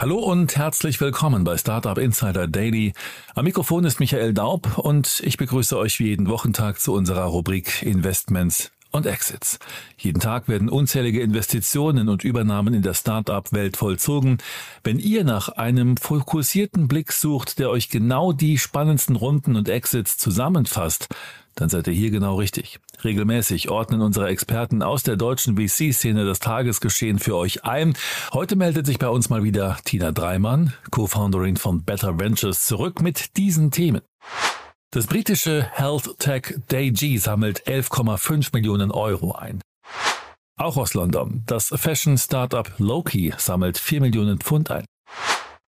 Hallo und herzlich willkommen bei Startup Insider Daily. Am Mikrofon ist Michael Daub und ich begrüße euch wie jeden Wochentag zu unserer Rubrik Investments und Exits. Jeden Tag werden unzählige Investitionen und Übernahmen in der Startup-Welt vollzogen. Wenn ihr nach einem fokussierten Blick sucht, der euch genau die spannendsten Runden und Exits zusammenfasst, dann seid ihr hier genau richtig. Regelmäßig ordnen unsere Experten aus der deutschen VC-Szene das Tagesgeschehen für euch ein. Heute meldet sich bei uns mal wieder Tina Dreimann, Co-Founderin von Better Ventures, zurück mit diesen Themen. Das britische Health Tech DayG sammelt 11,5 Millionen Euro ein. Auch aus London. Das Fashion Startup Loki sammelt 4 Millionen Pfund ein.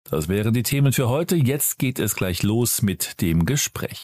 Das wären die Themen für heute. Jetzt geht es gleich los mit dem Gespräch.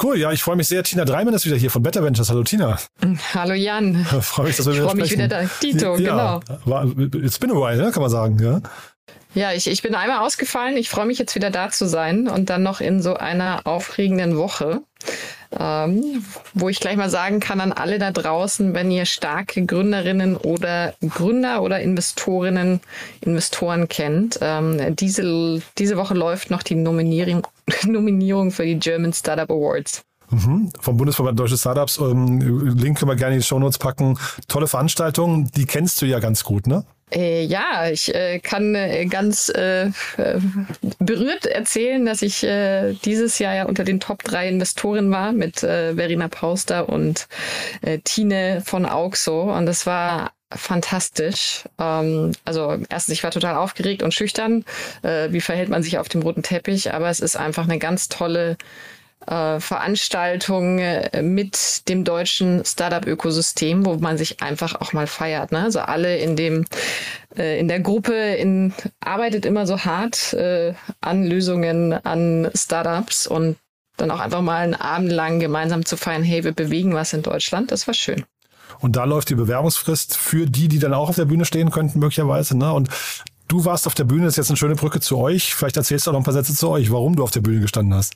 Cool, ja, ich freue mich sehr. Tina Dreimann ist wieder hier von Better Ventures. Hallo Tina. Hallo Jan. Freue mich, dass wir ich wieder freue mich wieder da. Tito, ja, genau. War, it's been a while, ne, kann man sagen. Ja, ja ich, ich bin einmal ausgefallen. Ich freue mich jetzt wieder da zu sein und dann noch in so einer aufregenden Woche. Ähm, wo ich gleich mal sagen kann an alle da draußen, wenn ihr starke Gründerinnen oder Gründer oder Investorinnen, Investoren kennt, ähm, diese, diese Woche läuft noch die Nominierung, Nominierung für die German Startup Awards. Mhm. Vom Bundesverband Deutsche Startups. Ähm, Link können wir gerne in die Shownotes packen. Tolle Veranstaltung, die kennst du ja ganz gut, ne? Äh, ja, ich äh, kann äh, ganz äh, äh, berührt erzählen, dass ich äh, dieses Jahr ja unter den Top 3 Investoren war mit Verena Pauster und Tine von Auxo. Und das war fantastisch. Ähm, also erstens, ich war total aufgeregt und schüchtern. wie verhält man sich auf dem roten Teppich? Aber es ist einfach eine ganz tolle äh, Veranstaltung äh, mit dem deutschen Startup-Ökosystem, wo man sich einfach auch mal feiert. Ne? Also alle in dem äh, in der Gruppe in, arbeitet immer so hart äh, an Lösungen, an Startups und dann auch einfach mal einen Abend lang gemeinsam zu feiern, hey, wir bewegen was in Deutschland, das war schön. Und da läuft die Bewerbungsfrist für die, die dann auch auf der Bühne stehen könnten, möglicherweise. Ne? Und du warst auf der Bühne, ist jetzt eine schöne Brücke zu euch. Vielleicht erzählst du auch noch ein paar Sätze zu euch, warum du auf der Bühne gestanden hast.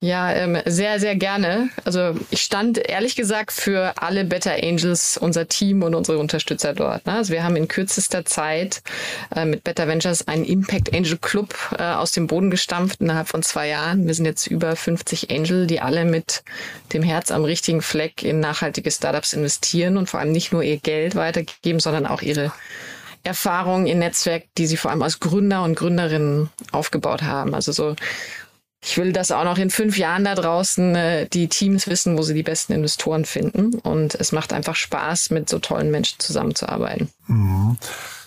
Ja, ähm, sehr, sehr gerne. Also ich stand ehrlich gesagt für alle Better Angels, unser Team und unsere Unterstützer dort. Ne? Also wir haben in kürzester Zeit äh, mit Better Ventures einen Impact Angel Club äh, aus dem Boden gestampft innerhalb von zwei Jahren. Wir sind jetzt über 50 Angel, die alle mit dem Herz am richtigen Fleck in nachhaltige Startups investieren und vor allem nicht nur ihr Geld weitergeben, sondern auch ihre Erfahrungen, ihr Netzwerk, die sie vor allem als Gründer und Gründerinnen aufgebaut haben. Also so ich will, dass auch noch in fünf Jahren da draußen äh, die Teams wissen, wo sie die besten Investoren finden. Und es macht einfach Spaß, mit so tollen Menschen zusammenzuarbeiten. Mhm.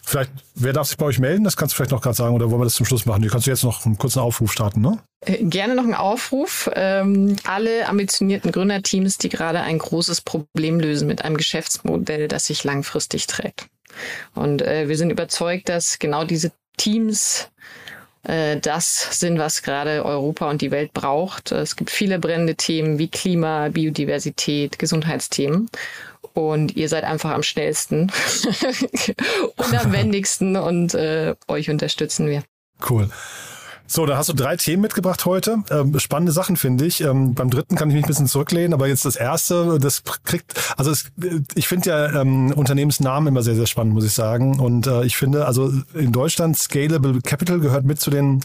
Vielleicht, wer darf sich bei euch melden? Das kannst du vielleicht noch gerade sagen oder wollen wir das zum Schluss machen? Du kannst jetzt noch einen kurzen Aufruf starten, ne? Äh, gerne noch einen Aufruf. Ähm, alle ambitionierten Gründerteams, die gerade ein großes Problem lösen mit einem Geschäftsmodell, das sich langfristig trägt. Und äh, wir sind überzeugt, dass genau diese Teams das sind, was gerade Europa und die Welt braucht. Es gibt viele brennende Themen wie Klima, Biodiversität, Gesundheitsthemen. Und ihr seid einfach am schnellsten und am wendigsten und äh, euch unterstützen wir. Cool. So, da hast du drei Themen mitgebracht heute. Ähm, spannende Sachen finde ich. Ähm, beim dritten kann ich mich ein bisschen zurücklehnen, aber jetzt das erste, das kriegt, also es, ich finde ja ähm, Unternehmensnamen immer sehr, sehr spannend, muss ich sagen. Und äh, ich finde, also in Deutschland Scalable Capital gehört mit zu den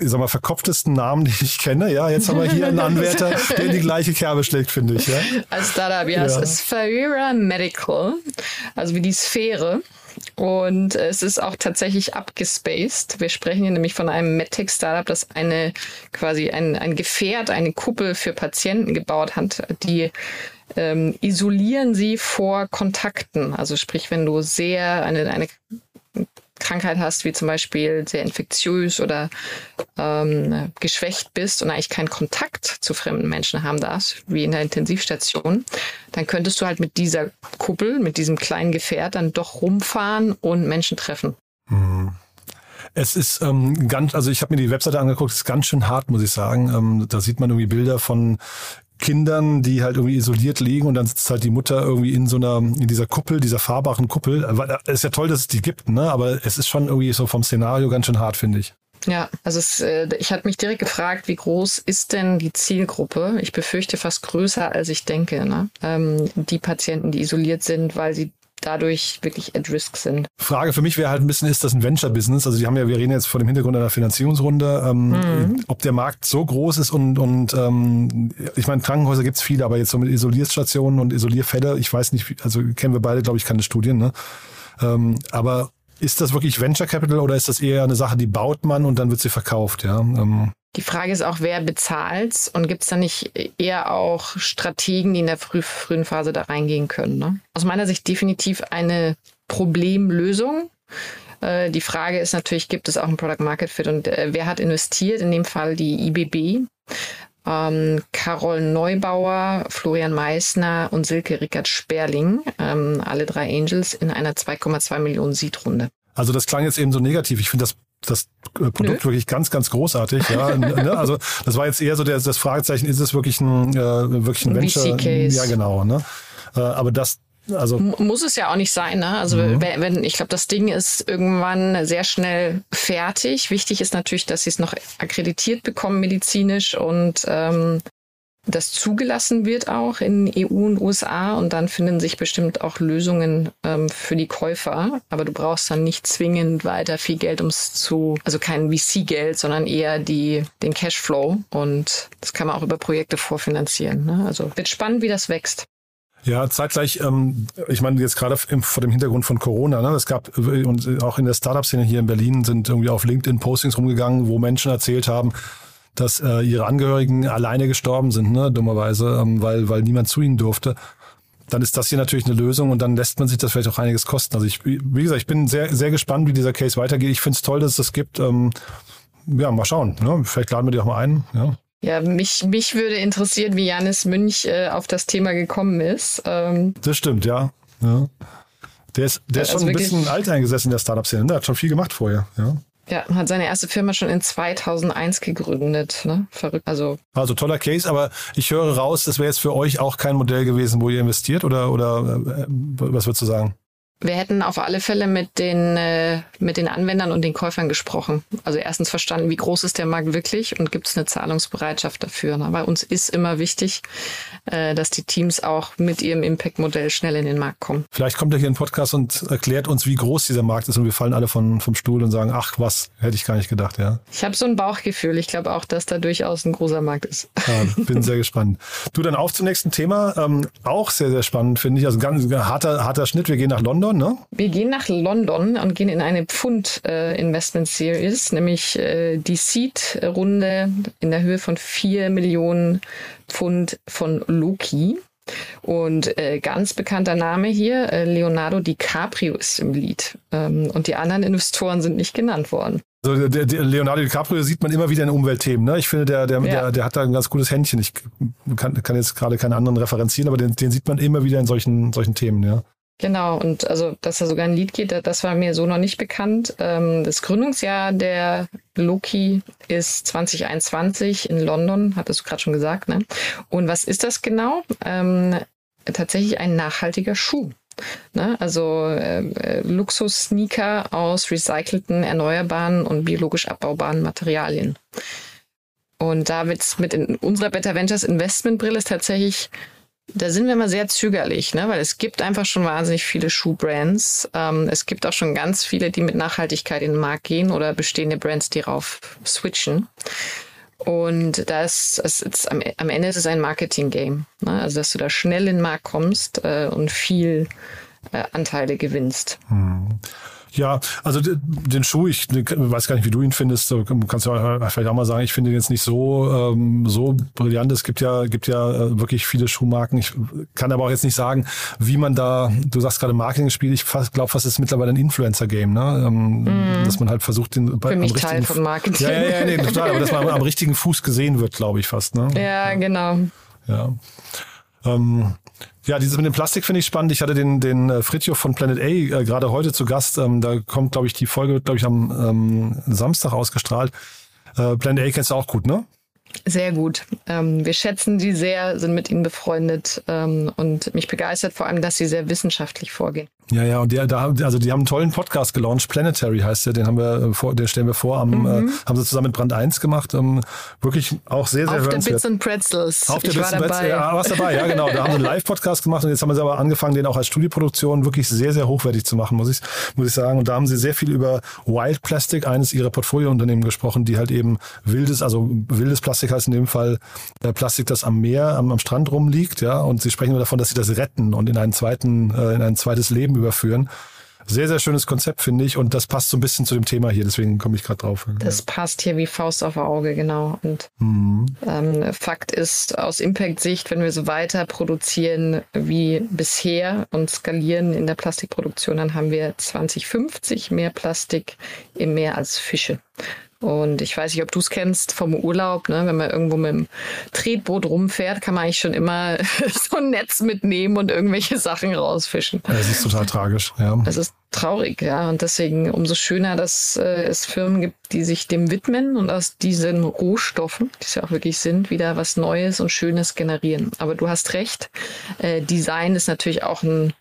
ich sag mal, verkopftesten Namen, die ich kenne. Ja, jetzt haben wir hier einen Anwärter, der in die gleiche Kerbe schlägt, finde ich. Ja? Als Startup, ja, ja. es ist Sphera Medical, also wie die Sphäre. Und es ist auch tatsächlich abgespaced. Wir sprechen hier nämlich von einem MedTech-Startup, das eine quasi ein, ein Gefährt, eine Kuppel für Patienten gebaut hat, die ähm, isolieren sie vor Kontakten. Also sprich, wenn du sehr eine, eine Krankheit hast, wie zum Beispiel sehr infektiös oder ähm, geschwächt bist und eigentlich keinen Kontakt zu fremden Menschen haben darfst, wie in der Intensivstation, dann könntest du halt mit dieser Kuppel, mit diesem kleinen Gefährt dann doch rumfahren und Menschen treffen. Mhm. Es ist ähm, ganz, also ich habe mir die Webseite angeguckt, es ist ganz schön hart, muss ich sagen. Ähm, da sieht man irgendwie Bilder von Kindern, die halt irgendwie isoliert liegen und dann sitzt halt die Mutter irgendwie in so einer, in dieser Kuppel, dieser fahrbaren Kuppel. Ist ja toll, dass es die gibt, ne? Aber es ist schon irgendwie so vom Szenario ganz schön hart, finde ich. Ja, also es, äh, ich hatte mich direkt gefragt, wie groß ist denn die Zielgruppe? Ich befürchte fast größer, als ich denke. Ne? Ähm, die Patienten, die isoliert sind, weil sie dadurch wirklich at risk sind. Frage für mich wäre halt ein bisschen, ist das ein Venture-Business? Also die haben ja, wir reden jetzt vor dem Hintergrund einer Finanzierungsrunde, ähm, mhm. ob der Markt so groß ist und, und ähm, ich meine, Krankenhäuser gibt's viele, aber jetzt so mit Isolierstationen und Isolierfälle, ich weiß nicht, also kennen wir beide, glaube ich, keine Studien, ne? Ähm, aber ist das wirklich Venture Capital oder ist das eher eine Sache, die baut man und dann wird sie verkauft? Ja, ähm, die Frage ist auch, wer bezahlt und gibt es da nicht eher auch Strategen, die in der früh, frühen Phase da reingehen können? Ne? Aus meiner Sicht definitiv eine Problemlösung. Äh, die Frage ist natürlich, gibt es auch ein Product Market Fit und äh, wer hat investiert? In dem Fall die IBB. Ähm, Carol Neubauer, Florian Meissner und Silke Rickert Sperling, ähm, alle drei Angels in einer 2,2 Millionen Seed-Runde. Also das klang jetzt eben so negativ. Ich finde das das äh, Produkt Nö. wirklich ganz, ganz großartig. Ja, ne? Also das war jetzt eher so der, das Fragezeichen, ist es wirklich ein, äh, wirklich ein, ein Venture? VC-Case. Ja, genau. Ne? Äh, aber das, also muss es ja auch nicht sein, ne? Also mhm. wenn ich glaube, das Ding ist irgendwann sehr schnell fertig. Wichtig ist natürlich, dass sie es noch akkreditiert bekommen medizinisch und ähm, das zugelassen wird auch in EU und USA und dann finden sich bestimmt auch Lösungen ähm, für die Käufer. Aber du brauchst dann nicht zwingend weiter viel Geld, um es zu, also kein VC-Geld, sondern eher die, den Cashflow und das kann man auch über Projekte vorfinanzieren. Ne? Also wird spannend, wie das wächst. Ja, zeitgleich, ähm, ich meine jetzt gerade vor dem Hintergrund von Corona, ne, es gab und auch in der Startup-Szene hier in Berlin sind irgendwie auf LinkedIn Postings rumgegangen, wo Menschen erzählt haben, dass äh, ihre Angehörigen alleine gestorben sind, ne, dummerweise, ähm, weil, weil niemand zu ihnen durfte. Dann ist das hier natürlich eine Lösung und dann lässt man sich das vielleicht auch einiges kosten. Also ich, wie gesagt, ich bin sehr, sehr gespannt, wie dieser Case weitergeht. Ich finde es toll, dass es das gibt. Ähm, ja, mal schauen. Ne? Vielleicht laden wir die auch mal ein. Ja. Ja, mich, mich würde interessieren, wie Janis Münch äh, auf das Thema gekommen ist. Ähm, das stimmt, ja. ja. Der ist, der ist also schon ein bisschen alt eingesessen in der Startup-Szene. Der hat schon viel gemacht vorher. Ja. Ja, hat seine erste Firma schon in 2001 gegründet. Ne? Verrückt. Also, also toller Case, aber ich höre raus, das wäre jetzt für euch auch kein Modell gewesen, wo ihr investiert oder, oder äh, was würdest du sagen? Wir hätten auf alle Fälle mit den, äh, mit den Anwendern und den Käufern gesprochen. Also erstens verstanden, wie groß ist der Markt wirklich und gibt es eine Zahlungsbereitschaft dafür. Ne? Bei uns ist immer wichtig, äh, dass die Teams auch mit ihrem Impact-Modell schnell in den Markt kommen. Vielleicht kommt er hier in den Podcast und erklärt uns, wie groß dieser Markt ist und wir fallen alle von, vom Stuhl und sagen, ach was, hätte ich gar nicht gedacht. ja. Ich habe so ein Bauchgefühl. Ich glaube auch, dass da durchaus ein großer Markt ist. Ja, bin sehr gespannt. Du, dann auf zum nächsten Thema. Ähm, auch sehr, sehr spannend, finde ich. Also ganz harter, harter Schnitt. Wir gehen nach London. London, ne? Wir gehen nach London und gehen in eine Pfund äh, Investment Series, nämlich äh, die Seed-Runde in der Höhe von 4 Millionen Pfund von Loki. Und äh, ganz bekannter Name hier, äh, Leonardo DiCaprio ist im Lied. Ähm, und die anderen Investoren sind nicht genannt worden. Also der, der Leonardo DiCaprio sieht man immer wieder in Umweltthemen. Ne? Ich finde, der, der, ja. der, der hat da ein ganz gutes Händchen. Ich kann, kann jetzt gerade keine anderen referenzieren, aber den, den sieht man immer wieder in solchen, solchen Themen. Ja. Genau, und also, dass da sogar ein Lied geht, das war mir so noch nicht bekannt. Ähm, das Gründungsjahr der Loki ist 2021 in London, hattest du gerade schon gesagt, ne? Und was ist das genau? Ähm, tatsächlich ein nachhaltiger Schuh. Ne? Also äh, Luxus-Sneaker aus recycelten, erneuerbaren und biologisch abbaubaren Materialien. Und da wird's mit in unserer Better Ventures Investmentbrille ist tatsächlich, da sind wir immer sehr zögerlich, ne? weil es gibt einfach schon wahnsinnig viele Schuhbrands. Ähm, es gibt auch schon ganz viele, die mit Nachhaltigkeit in den Markt gehen oder bestehende Brands, die rauf switchen. Und das, das ist, am, am Ende ist es ein Marketing-Game. Ne? Also, dass du da schnell in den Markt kommst äh, und viel äh, Anteile gewinnst. Hm. Ja, also den Schuh, ich weiß gar nicht, wie du ihn findest. Du kannst ja vielleicht auch mal sagen, ich finde ihn jetzt nicht so ähm, so brillant. Es gibt ja gibt ja äh, wirklich viele Schuhmarken. Ich kann aber auch jetzt nicht sagen, wie man da. Du sagst gerade Marketing-Spiel. Ich glaube, fast ist mittlerweile ein Influencer-Game, ne? Ähm, mm. Dass man halt versucht, den bei, Für mich Teil von Marketing. Ja, ja, ja, nee, total. Aber dass man am richtigen Fuß gesehen wird, glaube ich fast. Ne? Ja, genau. Ja. Ähm, ja, dieses mit dem Plastik finde ich spannend. Ich hatte den, den äh, Fritjof von Planet A äh, gerade heute zu Gast. Ähm, da kommt, glaube ich, die Folge, glaube ich, am ähm, Samstag ausgestrahlt. Äh, Planet A kennst du auch gut, ne? Sehr gut. Ähm, wir schätzen sie sehr, sind mit ihnen befreundet ähm, und mich begeistert vor allem, dass sie sehr wissenschaftlich vorgehen. Ja, ja, und die, da, also die haben einen tollen Podcast gelauncht, Planetary heißt der, den haben wir äh, vor, den stellen wir vor, am, mhm. äh, haben sie zusammen mit Brand 1 gemacht. Ähm, wirklich auch sehr, sehr Auf der Bits and Pretzels. Auf der ich Bits and Pretzels, ja, warst dabei, ja genau. Da haben sie einen Live-Podcast gemacht und jetzt haben sie aber angefangen, den auch als Studioproduktion wirklich sehr, sehr hochwertig zu machen, muss ich, muss ich sagen. Und da haben sie sehr viel über Wild Plastic, eines ihrer Portfoliounternehmen gesprochen, die halt eben wildes, also wildes Plastik heißt in dem Fall äh, Plastik, das am Meer, am, am Strand rumliegt, ja. Und sie sprechen nur davon, dass sie das retten und in einen zweiten, äh, in ein zweites Leben überführen. Sehr, sehr schönes Konzept, finde ich. Und das passt so ein bisschen zu dem Thema hier. Deswegen komme ich gerade drauf. Das ja. passt hier wie Faust auf Auge, genau. Und mhm. ähm, Fakt ist, aus Impact-Sicht, wenn wir so weiter produzieren wie bisher und skalieren in der Plastikproduktion, dann haben wir 2050 mehr Plastik im Meer als Fische. Und ich weiß nicht, ob du es kennst vom Urlaub, ne? wenn man irgendwo mit dem Tretboot rumfährt, kann man eigentlich schon immer so ein Netz mitnehmen und irgendwelche Sachen rausfischen. Das ist total tragisch, ja. Das ist traurig, ja. Und deswegen umso schöner, dass äh, es Firmen gibt, die sich dem widmen und aus diesen Rohstoffen, die es ja auch wirklich sind, wieder was Neues und Schönes generieren. Aber du hast recht, äh, Design ist natürlich auch ein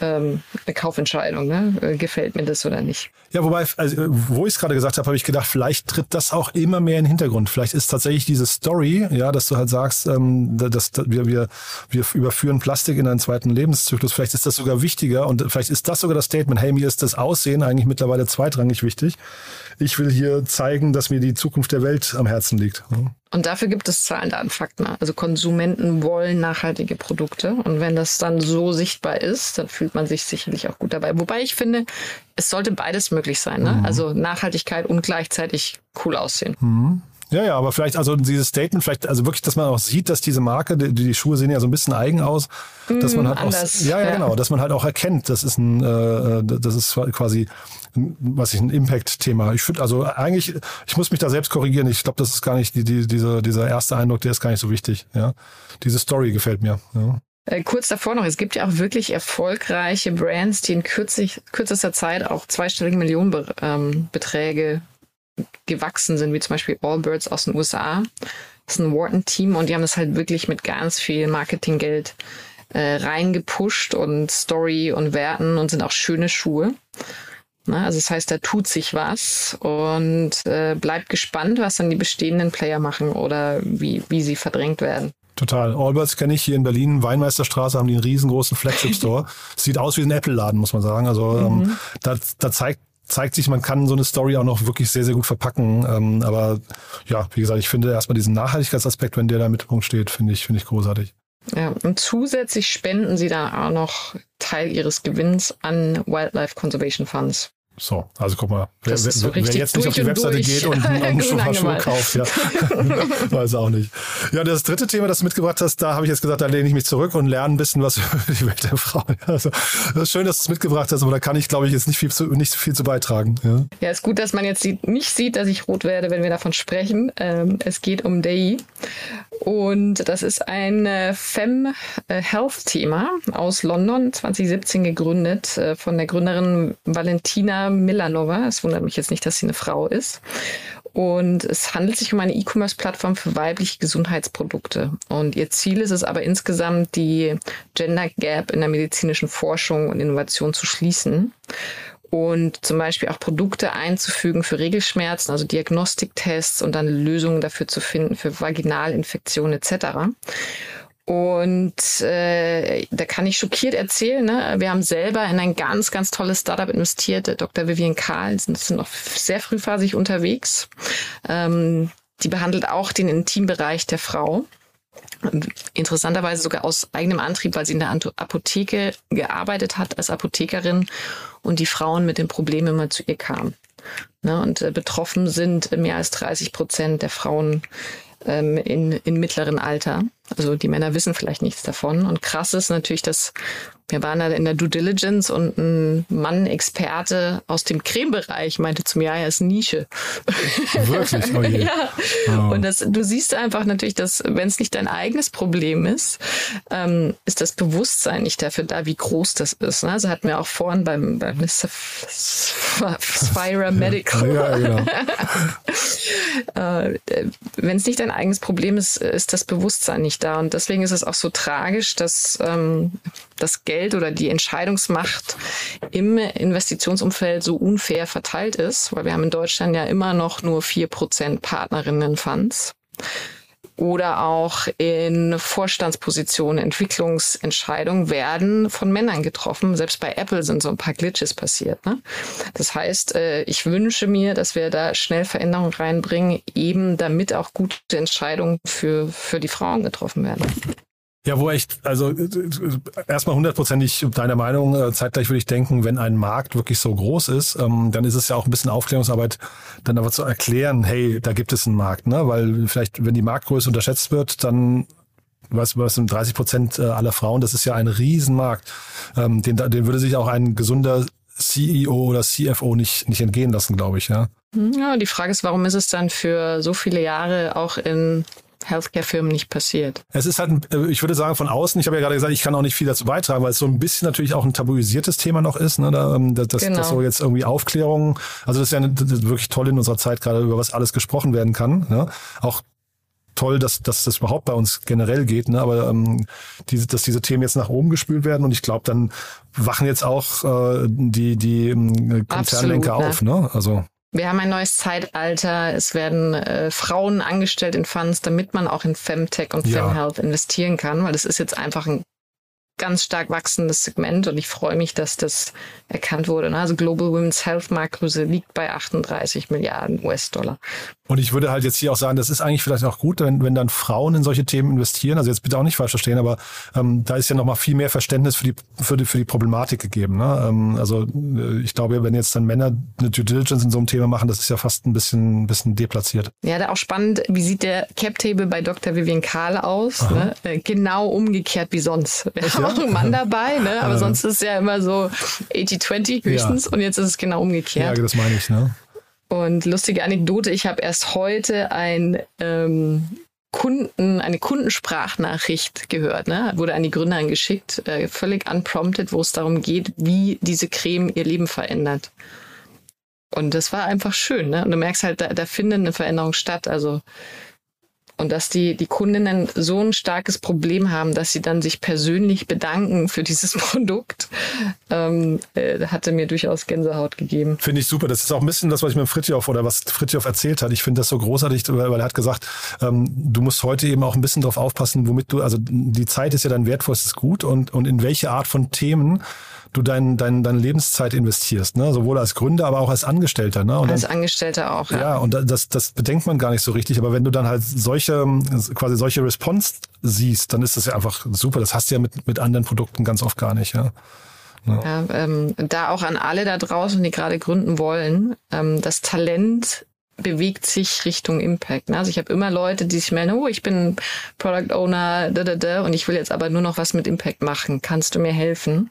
ähm, eine Kaufentscheidung. Ne? Äh, gefällt mir das oder nicht? Ja, wobei, also, wo ich es gerade gesagt habe, habe ich gedacht, vielleicht tritt das auch immer mehr in den Hintergrund. Vielleicht ist tatsächlich diese Story, ja, dass du halt sagst, ähm, dass, dass wir, wir, wir überführen Plastik in einen zweiten Lebenszyklus. Vielleicht ist das sogar wichtiger und vielleicht ist das sogar das Statement, hey, mir ist das Aussehen eigentlich mittlerweile zweitrangig wichtig. Ich will hier zeigen, dass mir die Zukunft der Welt am Herzen liegt. Und dafür gibt es Zahlen, Daten, Fakten. Also Konsumenten wollen nachhaltige Produkte. Und wenn das dann so sichtbar ist, dann fühlt man sich sicherlich auch gut dabei. Wobei ich finde, es sollte beides möglich sein. Ne? Mhm. Also Nachhaltigkeit und gleichzeitig cool aussehen. Mhm. Ja, ja, aber vielleicht, also dieses Statement, vielleicht, also wirklich, dass man auch sieht, dass diese Marke, die, die Schuhe sehen ja so ein bisschen eigen aus, dass man mm, halt Anders, auch, ja, ja, ja, genau, dass man halt auch erkennt, das ist ein, äh, das ist quasi, was ich ein Impact-Thema. Ich finde, also eigentlich, ich muss mich da selbst korrigieren. Ich glaube, das ist gar nicht die, die, dieser, dieser erste Eindruck, der ist gar nicht so wichtig. Ja, diese Story gefällt mir. Ja. Äh, kurz davor noch, es gibt ja auch wirklich erfolgreiche Brands, die in kürzlich, kürzester Zeit auch zweistellige Millionenbeträge ähm, gewachsen sind, wie zum Beispiel Allbirds aus den USA. Das ist ein Wharton-Team und die haben das halt wirklich mit ganz viel Marketinggeld äh, reingepusht und Story und Werten und sind auch schöne Schuhe. Na, also das heißt, da tut sich was und äh, bleibt gespannt, was dann die bestehenden Player machen oder wie, wie sie verdrängt werden. Total. Allbirds kenne ich hier in Berlin. Weinmeisterstraße haben die einen riesengroßen Flagship-Store. Sieht aus wie ein Apple-Laden, muss man sagen. Also ähm, mhm. ähm, da, da zeigt zeigt sich, man kann so eine Story auch noch wirklich sehr, sehr gut verpacken. Ähm, aber ja, wie gesagt, ich finde erstmal diesen Nachhaltigkeitsaspekt, wenn der da im Mittelpunkt steht, finde ich, finde ich großartig. Ja, und zusätzlich spenden sie dann auch noch Teil ihres Gewinns an Wildlife Conservation Funds. So, also guck mal, wer, wer, so wer jetzt nicht auf die Webseite durch. geht und einen Schuh, kauft, ja, weiß auch nicht. Ja, das dritte Thema, das du mitgebracht hast, da habe ich jetzt gesagt, da lehne ich mich zurück und lerne ein bisschen was über die Welt der Frau. Also, das ist schön, dass du es mitgebracht hast, aber da kann ich, glaube ich, jetzt nicht viel zu, nicht viel zu beitragen. Ja. ja, ist gut, dass man jetzt nicht sieht, dass ich rot werde, wenn wir davon sprechen. Ähm, es geht um Day und das ist ein äh, Fem äh, Health Thema aus London, 2017 gegründet äh, von der Gründerin Valentina Milanova. Es wundert mich jetzt nicht, dass sie eine Frau ist. Und es handelt sich um eine E-Commerce-Plattform für weibliche Gesundheitsprodukte. Und ihr Ziel ist es aber insgesamt, die Gender Gap in der medizinischen Forschung und Innovation zu schließen und zum Beispiel auch Produkte einzufügen für Regelschmerzen, also Diagnostiktests und dann Lösungen dafür zu finden für Vaginalinfektionen etc. Und äh, da kann ich schockiert erzählen, ne? wir haben selber in ein ganz, ganz tolles Startup investiert. Dr. Vivian Karl sind, sind noch sehr frühphasig unterwegs. Ähm, die behandelt auch den Intimbereich der Frau. Interessanterweise sogar aus eigenem Antrieb, weil sie in der Apotheke gearbeitet hat als Apothekerin und die Frauen mit den Problemen immer zu ihr kamen. Ne? Und äh, betroffen sind mehr als 30 Prozent der Frauen ähm, in, in mittleren Alter. Also die Männer wissen vielleicht nichts davon. Und krass ist natürlich, dass wir waren da in der Due Diligence und ein Mann, Experte aus dem Cremebereich, meinte zu mir, ja, er ist Nische. Wirklich? Oh je. ja. Oh. Und das, du siehst einfach natürlich, dass wenn es nicht dein eigenes Problem ist, ähm, ist das Bewusstsein nicht dafür da, wie groß das ist. Ne? Also hatten wir auch vorhin beim, beim Spira Medical. Ja, genau. äh, wenn es nicht dein eigenes Problem ist, ist das Bewusstsein nicht da. Und deswegen ist es auch so tragisch, dass ähm, das Geld oder die Entscheidungsmacht im Investitionsumfeld so unfair verteilt ist, weil wir haben in Deutschland ja immer noch nur vier Prozent Partnerinnen-Funds oder auch in Vorstandspositionen, Entwicklungsentscheidungen werden von Männern getroffen. Selbst bei Apple sind so ein paar Glitches passiert. Ne? Das heißt, äh, ich wünsche mir, dass wir da schnell Veränderungen reinbringen, eben damit auch gute Entscheidungen für, für die Frauen getroffen werden. Ja, wo echt, also erstmal hundertprozentig deiner Meinung, äh, zeitgleich würde ich denken, wenn ein Markt wirklich so groß ist, ähm, dann ist es ja auch ein bisschen Aufklärungsarbeit, dann aber zu erklären, hey, da gibt es einen Markt, ne? Weil vielleicht, wenn die Marktgröße unterschätzt wird, dann was, was sind 30 Prozent äh, aller Frauen, das ist ja ein Riesenmarkt. Ähm, den, den würde sich auch ein gesunder CEO oder CFO nicht, nicht entgehen lassen, glaube ich, ja. Ja, die Frage ist, warum ist es dann für so viele Jahre auch in Healthcare-Firmen nicht passiert. Es ist halt, äh, ich würde sagen, von außen, ich habe ja gerade gesagt, ich kann auch nicht viel dazu beitragen, weil es so ein bisschen natürlich auch ein tabuisiertes Thema noch ist. Ne? Da, ähm, das, genau. das so jetzt irgendwie Aufklärung, also das ist ja eine, das ist wirklich toll in unserer Zeit gerade, über was alles gesprochen werden kann. Ne? Auch toll, dass, dass das überhaupt bei uns generell geht, ne? aber ähm, diese, dass diese Themen jetzt nach oben gespült werden und ich glaube, dann wachen jetzt auch äh, die, die ähm, Konzernlenker auf. Ne? Also wir haben ein neues Zeitalter. Es werden äh, Frauen angestellt in Funds, damit man auch in Femtech und ja. Femhealth investieren kann, weil das ist jetzt einfach ein ganz stark wachsendes Segment und ich freue mich, dass das erkannt wurde. Ne? Also Global Women's Health Marktgröße liegt bei 38 Milliarden US-Dollar. Und ich würde halt jetzt hier auch sagen, das ist eigentlich vielleicht auch gut, wenn, wenn dann Frauen in solche Themen investieren. Also jetzt bitte auch nicht falsch verstehen, aber ähm, da ist ja nochmal viel mehr Verständnis für die, für die, für die Problematik gegeben. Ne? Ähm, also äh, ich glaube, wenn jetzt dann Männer eine Due Diligence in so einem Thema machen, das ist ja fast ein bisschen, ein bisschen deplatziert. Ja, da auch spannend, wie sieht der Cap-Table bei Dr. Vivian Kahl aus? Ne? Äh, genau umgekehrt wie sonst. Wir auch einen Mann dabei, ne? aber sonst ist es ja immer so 80-20 höchstens ja. und jetzt ist es genau umgekehrt. Ja, das meine ich. Ne? Und lustige Anekdote, ich habe erst heute ein ähm, Kunden, eine Kundensprachnachricht gehört, ne? wurde an die Gründerin geschickt, äh, völlig unprompted, wo es darum geht, wie diese Creme ihr Leben verändert. Und das war einfach schön, ne? Und du merkst halt, da, da findet eine Veränderung statt. Also und dass die, die Kundinnen so ein starkes Problem haben, dass sie dann sich persönlich bedanken für dieses Produkt, ähm, äh, hatte mir durchaus Gänsehaut gegeben. Finde ich super. Das ist auch ein bisschen das, was ich mit Fritjof oder was Fritjof erzählt hat. Ich finde das so großartig, weil, er hat gesagt, ähm, du musst heute eben auch ein bisschen darauf aufpassen, womit du, also die Zeit ist ja dein wertvollstes Gut und, und in welche Art von Themen du dein, dein, deine Lebenszeit investierst, ne? sowohl als Gründer, aber auch als Angestellter. Ne? Und als dann, Angestellter auch, ja. Ja, und das, das bedenkt man gar nicht so richtig, aber wenn du dann halt solche, quasi solche Response siehst, dann ist das ja einfach super. Das hast du ja mit, mit anderen Produkten ganz oft gar nicht, ja. Ja. ja ähm, da auch an alle da draußen, die gerade gründen wollen, ähm, das Talent bewegt sich Richtung Impact. Ne? Also ich habe immer Leute, die sich melden, oh, ich bin Product Owner, da, da, da, und ich will jetzt aber nur noch was mit Impact machen. Kannst du mir helfen?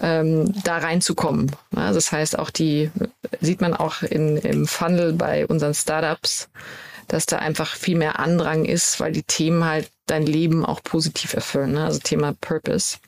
Ähm, da reinzukommen. Also das heißt, auch die sieht man auch in, im Funnel bei unseren Startups, dass da einfach viel mehr Andrang ist, weil die Themen halt dein Leben auch positiv erfüllen. Ne? Also Thema Purpose.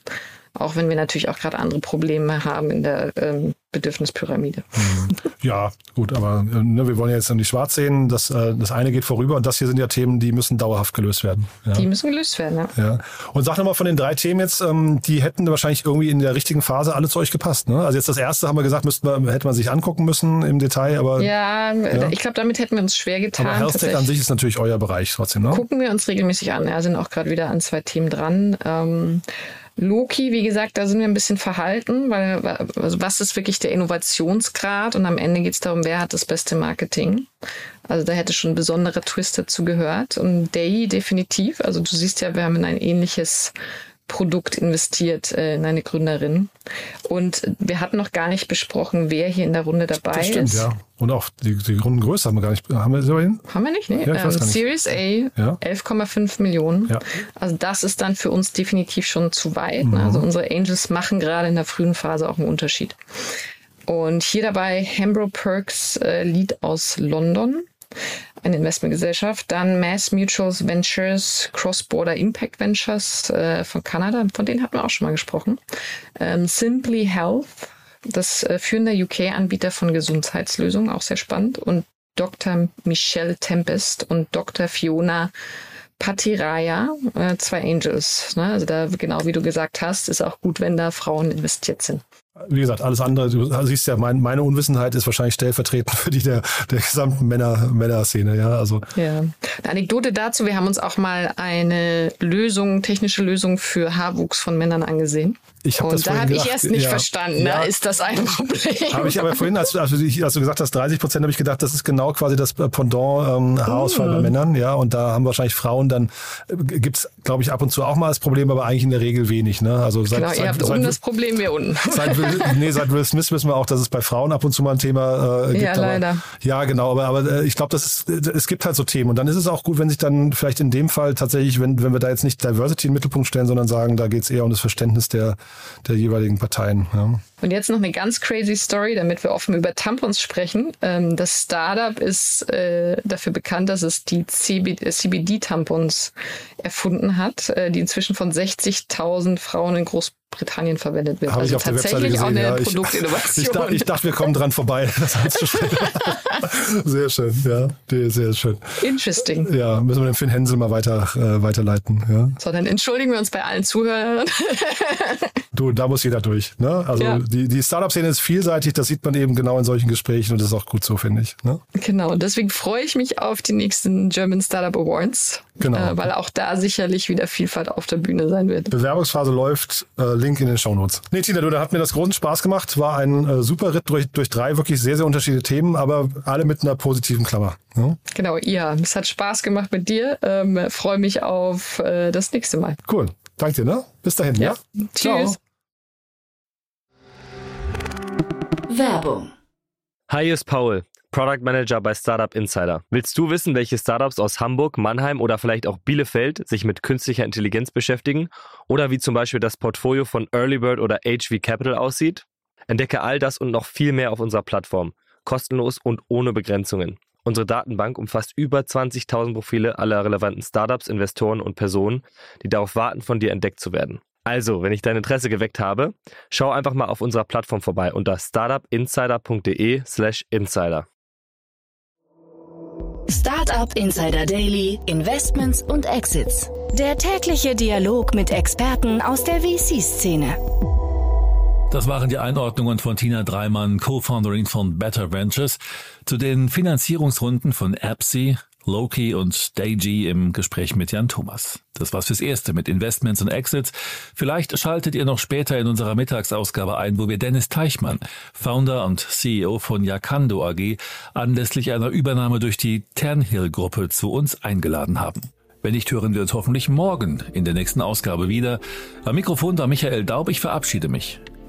Auch wenn wir natürlich auch gerade andere Probleme haben in der ähm, Bedürfnispyramide. Mhm. Ja, gut, aber äh, ne, wir wollen ja jetzt nicht schwarz sehen. Das, äh, das eine geht vorüber und das hier sind ja Themen, die müssen dauerhaft gelöst werden. Ja. Die müssen gelöst werden, ja. ja. Und sag nochmal von den drei Themen jetzt, ähm, die hätten wahrscheinlich irgendwie in der richtigen Phase alle zu euch gepasst. Ne? Also jetzt das erste haben wir gesagt, müssten wir, hätte man sich angucken müssen im Detail, aber. Ja, ja. ich glaube, damit hätten wir uns schwer getan. Aber Health Tech an sich ist natürlich euer Bereich trotzdem, ne? Gucken wir uns regelmäßig an. Ja, sind auch gerade wieder an zwei Themen dran. Ähm, Loki, wie gesagt, da sind wir ein bisschen verhalten, weil also was ist wirklich der Innovationsgrad? Und am Ende geht es darum, wer hat das beste Marketing. Also da hätte schon ein besonderer Twist dazu gehört. Und Day definitiv. Also du siehst ja, wir haben in ein ähnliches Produkt investiert äh, in eine Gründerin. Und wir hatten noch gar nicht besprochen, wer hier in der Runde dabei das stimmt, ist. Ja. Und auch die, die Rundengröße haben wir gar nicht. Haben wir so hin? Haben wir nicht, nee. Ja, ähm, Series A, ja. 11,5 Millionen. Ja. Also das ist dann für uns definitiv schon zu weit. Ne? Mhm. Also unsere Angels machen gerade in der frühen Phase auch einen Unterschied. Und hier dabei Hambro Perks äh, Lead aus London eine Investmentgesellschaft. Dann Mass Mutuals Ventures, Cross-Border Impact Ventures äh, von Kanada, von denen hatten wir auch schon mal gesprochen. Ähm, Simply Health, das äh, führende UK-Anbieter von Gesundheitslösungen, auch sehr spannend. Und Dr. Michelle Tempest und Dr. Fiona Patiraya, äh, zwei Angels. Ne? Also da, genau wie du gesagt hast, ist auch gut, wenn da Frauen investiert sind wie gesagt, alles andere, du siehst ja, mein, meine Unwissenheit ist wahrscheinlich stellvertretend für die der, der gesamten Männer, Männerszene, ja. Also. Ja. Eine Anekdote dazu, wir haben uns auch mal eine Lösung, technische Lösung für Haarwuchs von Männern angesehen. Ich hab und da habe ich erst nicht ja, verstanden, ja, ist das ein Problem? Habe ich aber vorhin, als, als, du, als du gesagt hast, 30 Prozent, habe ich gedacht, das ist genau quasi das Pendant ähm, Haarausfall mm. bei Männern, ja. Und da haben wahrscheinlich Frauen dann, äh, gibt's, glaube ich, ab und zu auch mal das Problem, aber eigentlich in der Regel wenig. Ne? Also seit, genau, seit, ihr habt seit, oben das Problem, wir unten. Seit, nee, seit Will Smith wissen wir auch, dass es bei Frauen ab und zu mal ein Thema äh, gibt. Ja, leider. Aber, ja, genau, aber, aber äh, ich glaube, das ist, es gibt halt so Themen. Und dann ist es auch gut, wenn sich dann vielleicht in dem Fall tatsächlich, wenn, wenn wir da jetzt nicht Diversity in den Mittelpunkt stellen, sondern sagen, da geht es eher um das Verständnis der, der jeweiligen Parteien. Ja. Und jetzt noch eine ganz crazy Story, damit wir offen über Tampons sprechen. Ähm, das Startup ist äh, dafür bekannt, dass es die CBD-Tampons erfunden hat, äh, die inzwischen von 60.000 Frauen in Großbritannien verwendet wird. Habe also ich auf tatsächlich der Webseite gesehen, auch eine ja. Produktinnovation. Ich, ich, ich, dachte, wir kommen dran vorbei, sehr schön, ja, sehr schön. Interesting. Ja, müssen wir den Finn Hensel mal weiter, äh, weiterleiten. Ja. So, dann entschuldigen wir uns bei allen Zuhörern. du, da muss jeder durch. Ne? Also ja die, die Startup-Szene ist vielseitig, das sieht man eben genau in solchen Gesprächen und das ist auch gut so, finde ich. Ne? Genau, und deswegen freue ich mich auf die nächsten German Startup Awards, genau. Äh, weil auch da sicherlich wieder Vielfalt auf der Bühne sein wird. Bewerbungsphase läuft, äh, Link in den Shownotes. Nee, Tina, du, da hat mir das großen Spaß gemacht, war ein äh, super Ritt durch, durch drei wirklich sehr, sehr unterschiedliche Themen, aber alle mit einer positiven Klammer. Ne? Genau, ja, es hat Spaß gemacht mit dir, ähm, freue mich auf äh, das nächste Mal. Cool. Danke dir, ne? Bis dahin, ja? ja? Tschüss. Ciao. Werbung. Hi, hier ist Paul, Product Manager bei Startup Insider. Willst du wissen, welche Startups aus Hamburg, Mannheim oder vielleicht auch Bielefeld sich mit künstlicher Intelligenz beschäftigen? Oder wie zum Beispiel das Portfolio von Earlybird oder HV Capital aussieht? Entdecke all das und noch viel mehr auf unserer Plattform. Kostenlos und ohne Begrenzungen. Unsere Datenbank umfasst über 20.000 Profile aller relevanten Startups, Investoren und Personen, die darauf warten, von dir entdeckt zu werden. Also, wenn ich dein Interesse geweckt habe, schau einfach mal auf unserer Plattform vorbei unter startupinsider.de/slash insider. Startup Insider Daily, Investments und Exits. Der tägliche Dialog mit Experten aus der VC-Szene. Das waren die Einordnungen von Tina Dreimann, Co-Founderin von Better Ventures, zu den Finanzierungsrunden von Appsy, Loki und Dayg im Gespräch mit Jan Thomas. Das war's fürs Erste mit Investments und Exits. Vielleicht schaltet ihr noch später in unserer Mittagsausgabe ein, wo wir Dennis Teichmann, Founder und CEO von Yakando AG, anlässlich einer Übernahme durch die Ternhill-Gruppe zu uns eingeladen haben. Wenn nicht, hören wir uns hoffentlich morgen in der nächsten Ausgabe wieder. Am Mikrofon war Michael Daub. Ich verabschiede mich.